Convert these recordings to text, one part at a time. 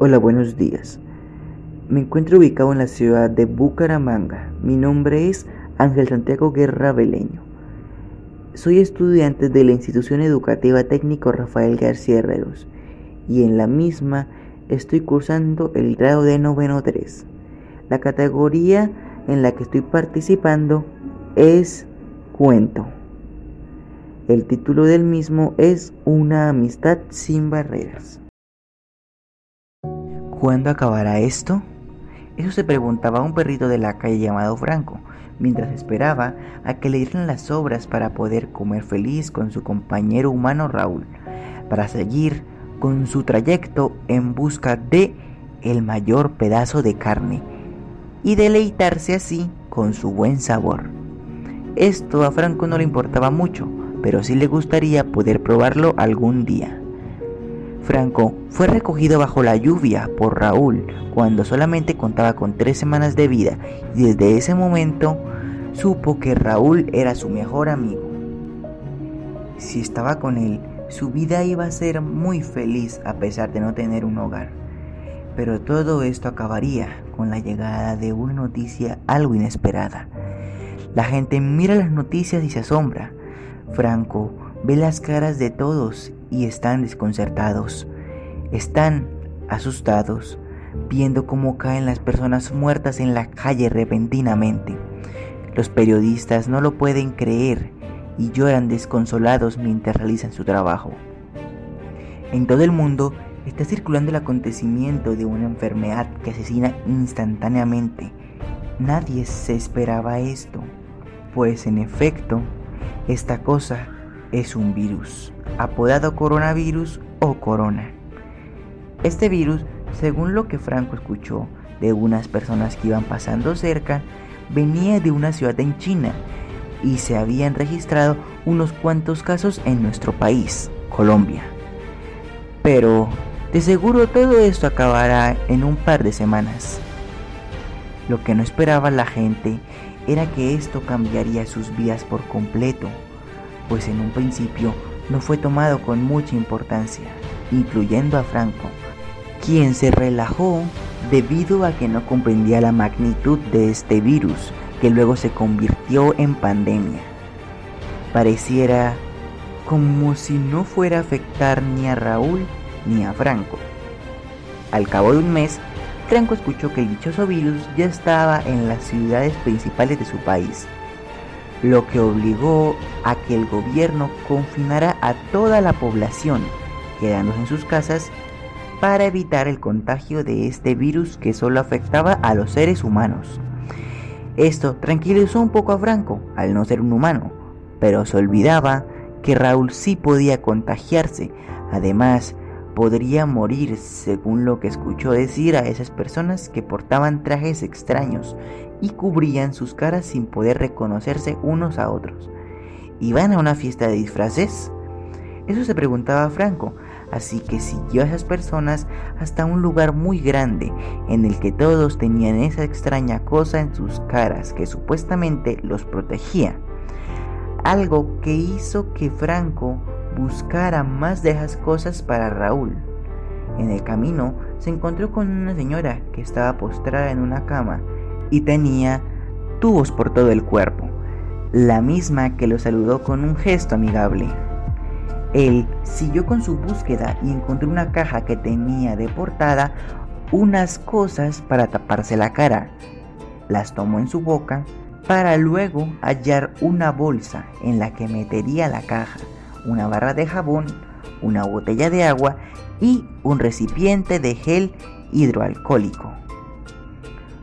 Hola, buenos días. Me encuentro ubicado en la ciudad de Bucaramanga. Mi nombre es Ángel Santiago Guerra Beleño. Soy estudiante de la institución educativa técnico Rafael García Herreros y en la misma estoy cursando el grado de noveno 3. La categoría en la que estoy participando es cuento. El título del mismo es Una amistad sin barreras. ¿Cuándo acabará esto? Eso se preguntaba un perrito de la calle llamado Franco, mientras esperaba a que le dieran las obras para poder comer feliz con su compañero humano Raúl, para seguir con su trayecto en busca de el mayor pedazo de carne y deleitarse así con su buen sabor. Esto a Franco no le importaba mucho, pero sí le gustaría poder probarlo algún día. Franco fue recogido bajo la lluvia por Raúl cuando solamente contaba con tres semanas de vida y desde ese momento supo que Raúl era su mejor amigo. Si estaba con él, su vida iba a ser muy feliz a pesar de no tener un hogar. Pero todo esto acabaría con la llegada de una noticia algo inesperada. La gente mira las noticias y se asombra. Franco ve las caras de todos y están desconcertados. Están asustados, viendo cómo caen las personas muertas en la calle repentinamente. Los periodistas no lo pueden creer y lloran desconsolados mientras realizan su trabajo. En todo el mundo está circulando el acontecimiento de una enfermedad que asesina instantáneamente. Nadie se esperaba esto, pues en efecto, esta cosa es un virus, apodado coronavirus o corona. Este virus, según lo que Franco escuchó de unas personas que iban pasando cerca, venía de una ciudad en China y se habían registrado unos cuantos casos en nuestro país, Colombia. Pero de seguro todo esto acabará en un par de semanas. Lo que no esperaba la gente era que esto cambiaría sus vidas por completo pues en un principio no fue tomado con mucha importancia, incluyendo a Franco, quien se relajó debido a que no comprendía la magnitud de este virus que luego se convirtió en pandemia. Pareciera como si no fuera a afectar ni a Raúl ni a Franco. Al cabo de un mes, Franco escuchó que el dichoso virus ya estaba en las ciudades principales de su país lo que obligó a que el gobierno confinara a toda la población, quedándose en sus casas para evitar el contagio de este virus que solo afectaba a los seres humanos. Esto tranquilizó un poco a Franco, al no ser un humano, pero se olvidaba que Raúl sí podía contagiarse, además podría morir según lo que escuchó decir a esas personas que portaban trajes extraños y cubrían sus caras sin poder reconocerse unos a otros. ¿Iban a una fiesta de disfraces? Eso se preguntaba Franco, así que siguió a esas personas hasta un lugar muy grande en el que todos tenían esa extraña cosa en sus caras que supuestamente los protegía. Algo que hizo que Franco buscara más de esas cosas para Raúl. En el camino se encontró con una señora que estaba postrada en una cama y tenía tubos por todo el cuerpo, la misma que lo saludó con un gesto amigable. Él siguió con su búsqueda y encontró una caja que tenía de portada unas cosas para taparse la cara. Las tomó en su boca para luego hallar una bolsa en la que metería la caja, una barra de jabón, una botella de agua y un recipiente de gel hidroalcohólico.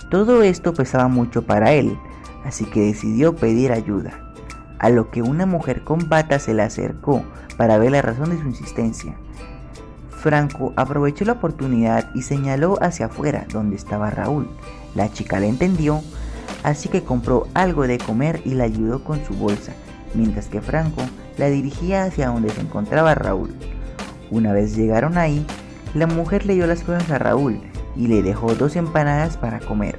Todo esto pesaba mucho para él, así que decidió pedir ayuda, a lo que una mujer con bata se le acercó para ver la razón de su insistencia. Franco aprovechó la oportunidad y señaló hacia afuera donde estaba Raúl. La chica le entendió, así que compró algo de comer y la ayudó con su bolsa, mientras que Franco la dirigía hacia donde se encontraba Raúl. Una vez llegaron ahí, la mujer le dio las cosas a Raúl y le dejó dos empanadas para comer.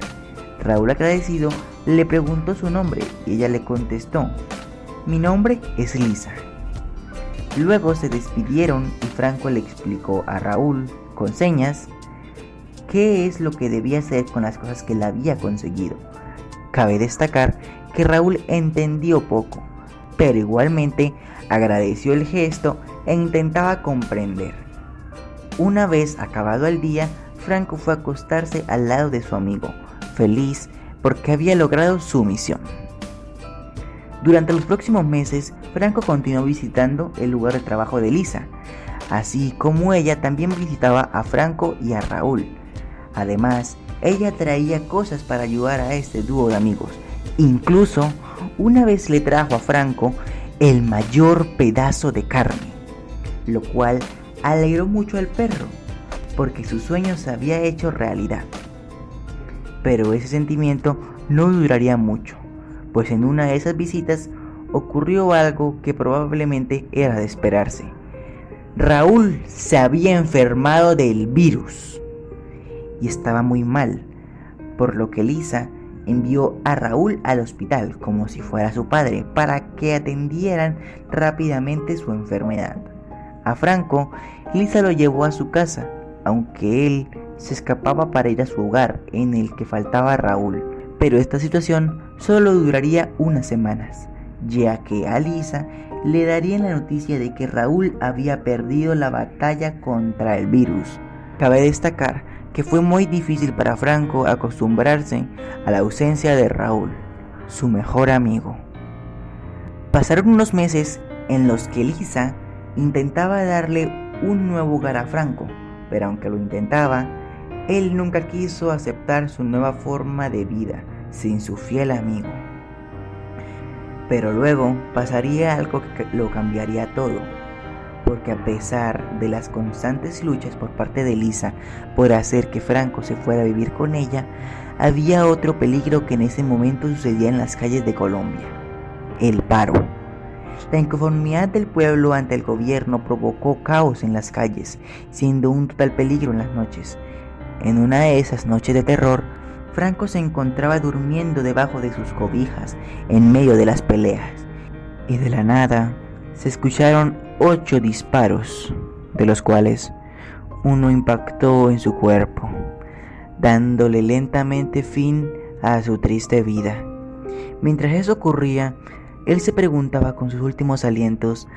Raúl agradecido le preguntó su nombre y ella le contestó, mi nombre es Lisa. Luego se despidieron y Franco le explicó a Raúl, con señas, qué es lo que debía hacer con las cosas que él había conseguido. Cabe destacar que Raúl entendió poco, pero igualmente agradeció el gesto e intentaba comprender. Una vez acabado el día, Franco fue a acostarse al lado de su amigo, feliz porque había logrado su misión. Durante los próximos meses, Franco continuó visitando el lugar de trabajo de Lisa, así como ella también visitaba a Franco y a Raúl. Además, ella traía cosas para ayudar a este dúo de amigos. Incluso, una vez le trajo a Franco el mayor pedazo de carne, lo cual alegró mucho al perro, porque su sueño se había hecho realidad. Pero ese sentimiento no duraría mucho, pues en una de esas visitas ocurrió algo que probablemente era de esperarse. Raúl se había enfermado del virus y estaba muy mal, por lo que Lisa envió a Raúl al hospital como si fuera su padre para que atendieran rápidamente su enfermedad. A Franco, Lisa lo llevó a su casa, aunque él se escapaba para ir a su hogar en el que faltaba Raúl. Pero esta situación solo duraría unas semanas, ya que a Lisa le darían la noticia de que Raúl había perdido la batalla contra el virus. Cabe destacar que fue muy difícil para Franco acostumbrarse a la ausencia de Raúl, su mejor amigo. Pasaron unos meses en los que Lisa intentaba darle un nuevo hogar a Franco, pero aunque lo intentaba, él nunca quiso aceptar su nueva forma de vida sin su fiel amigo. Pero luego pasaría algo que lo cambiaría todo porque a pesar de las constantes luchas por parte de Lisa por hacer que Franco se fuera a vivir con ella, había otro peligro que en ese momento sucedía en las calles de Colombia, el paro. La inconformidad del pueblo ante el gobierno provocó caos en las calles, siendo un total peligro en las noches. En una de esas noches de terror, Franco se encontraba durmiendo debajo de sus cobijas en medio de las peleas, y de la nada se escucharon ocho disparos, de los cuales uno impactó en su cuerpo, dándole lentamente fin a su triste vida. Mientras eso ocurría, él se preguntaba con sus últimos alientos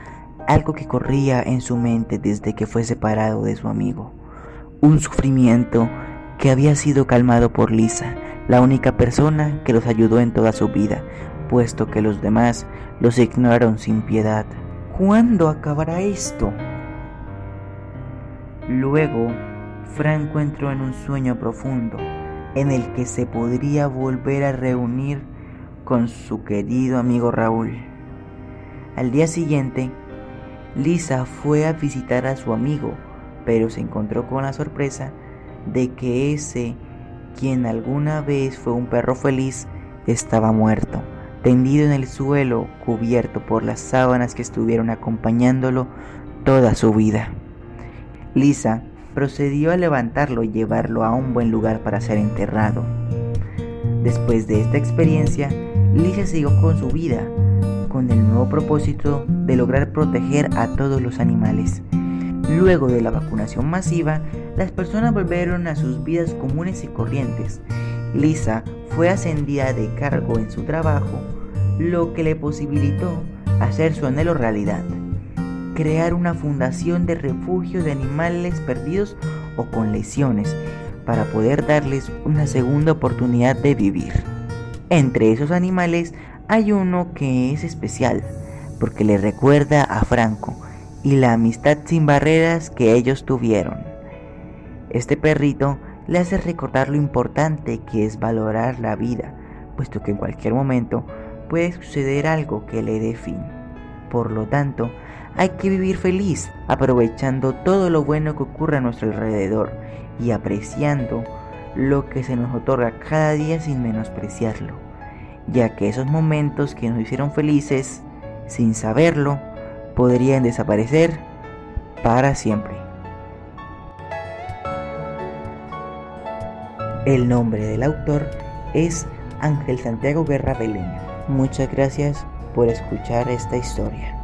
algo que corría en su mente desde que fue separado de su amigo, un sufrimiento que había sido calmado por Lisa, la única persona que los ayudó en toda su vida, puesto que los demás los ignoraron sin piedad. ¿Cuándo acabará esto? Luego, Franco entró en un sueño profundo en el que se podría volver a reunir con su querido amigo Raúl. Al día siguiente, Lisa fue a visitar a su amigo, pero se encontró con la sorpresa de que ese, quien alguna vez fue un perro feliz, estaba muerto tendido en el suelo, cubierto por las sábanas que estuvieron acompañándolo toda su vida. Lisa procedió a levantarlo y llevarlo a un buen lugar para ser enterrado. Después de esta experiencia, Lisa siguió con su vida, con el nuevo propósito de lograr proteger a todos los animales. Luego de la vacunación masiva, las personas volvieron a sus vidas comunes y corrientes. Lisa fue ascendida de cargo en su trabajo, lo que le posibilitó hacer su anhelo realidad, crear una fundación de refugio de animales perdidos o con lesiones para poder darles una segunda oportunidad de vivir. Entre esos animales hay uno que es especial porque le recuerda a Franco y la amistad sin barreras que ellos tuvieron. Este perrito le hace recordar lo importante que es valorar la vida, puesto que en cualquier momento puede suceder algo que le dé fin. Por lo tanto, hay que vivir feliz, aprovechando todo lo bueno que ocurre a nuestro alrededor y apreciando lo que se nos otorga cada día sin menospreciarlo, ya que esos momentos que nos hicieron felices, sin saberlo, podrían desaparecer para siempre. El nombre del autor es Ángel Santiago Guerra Belén. Muchas gracias por escuchar esta historia.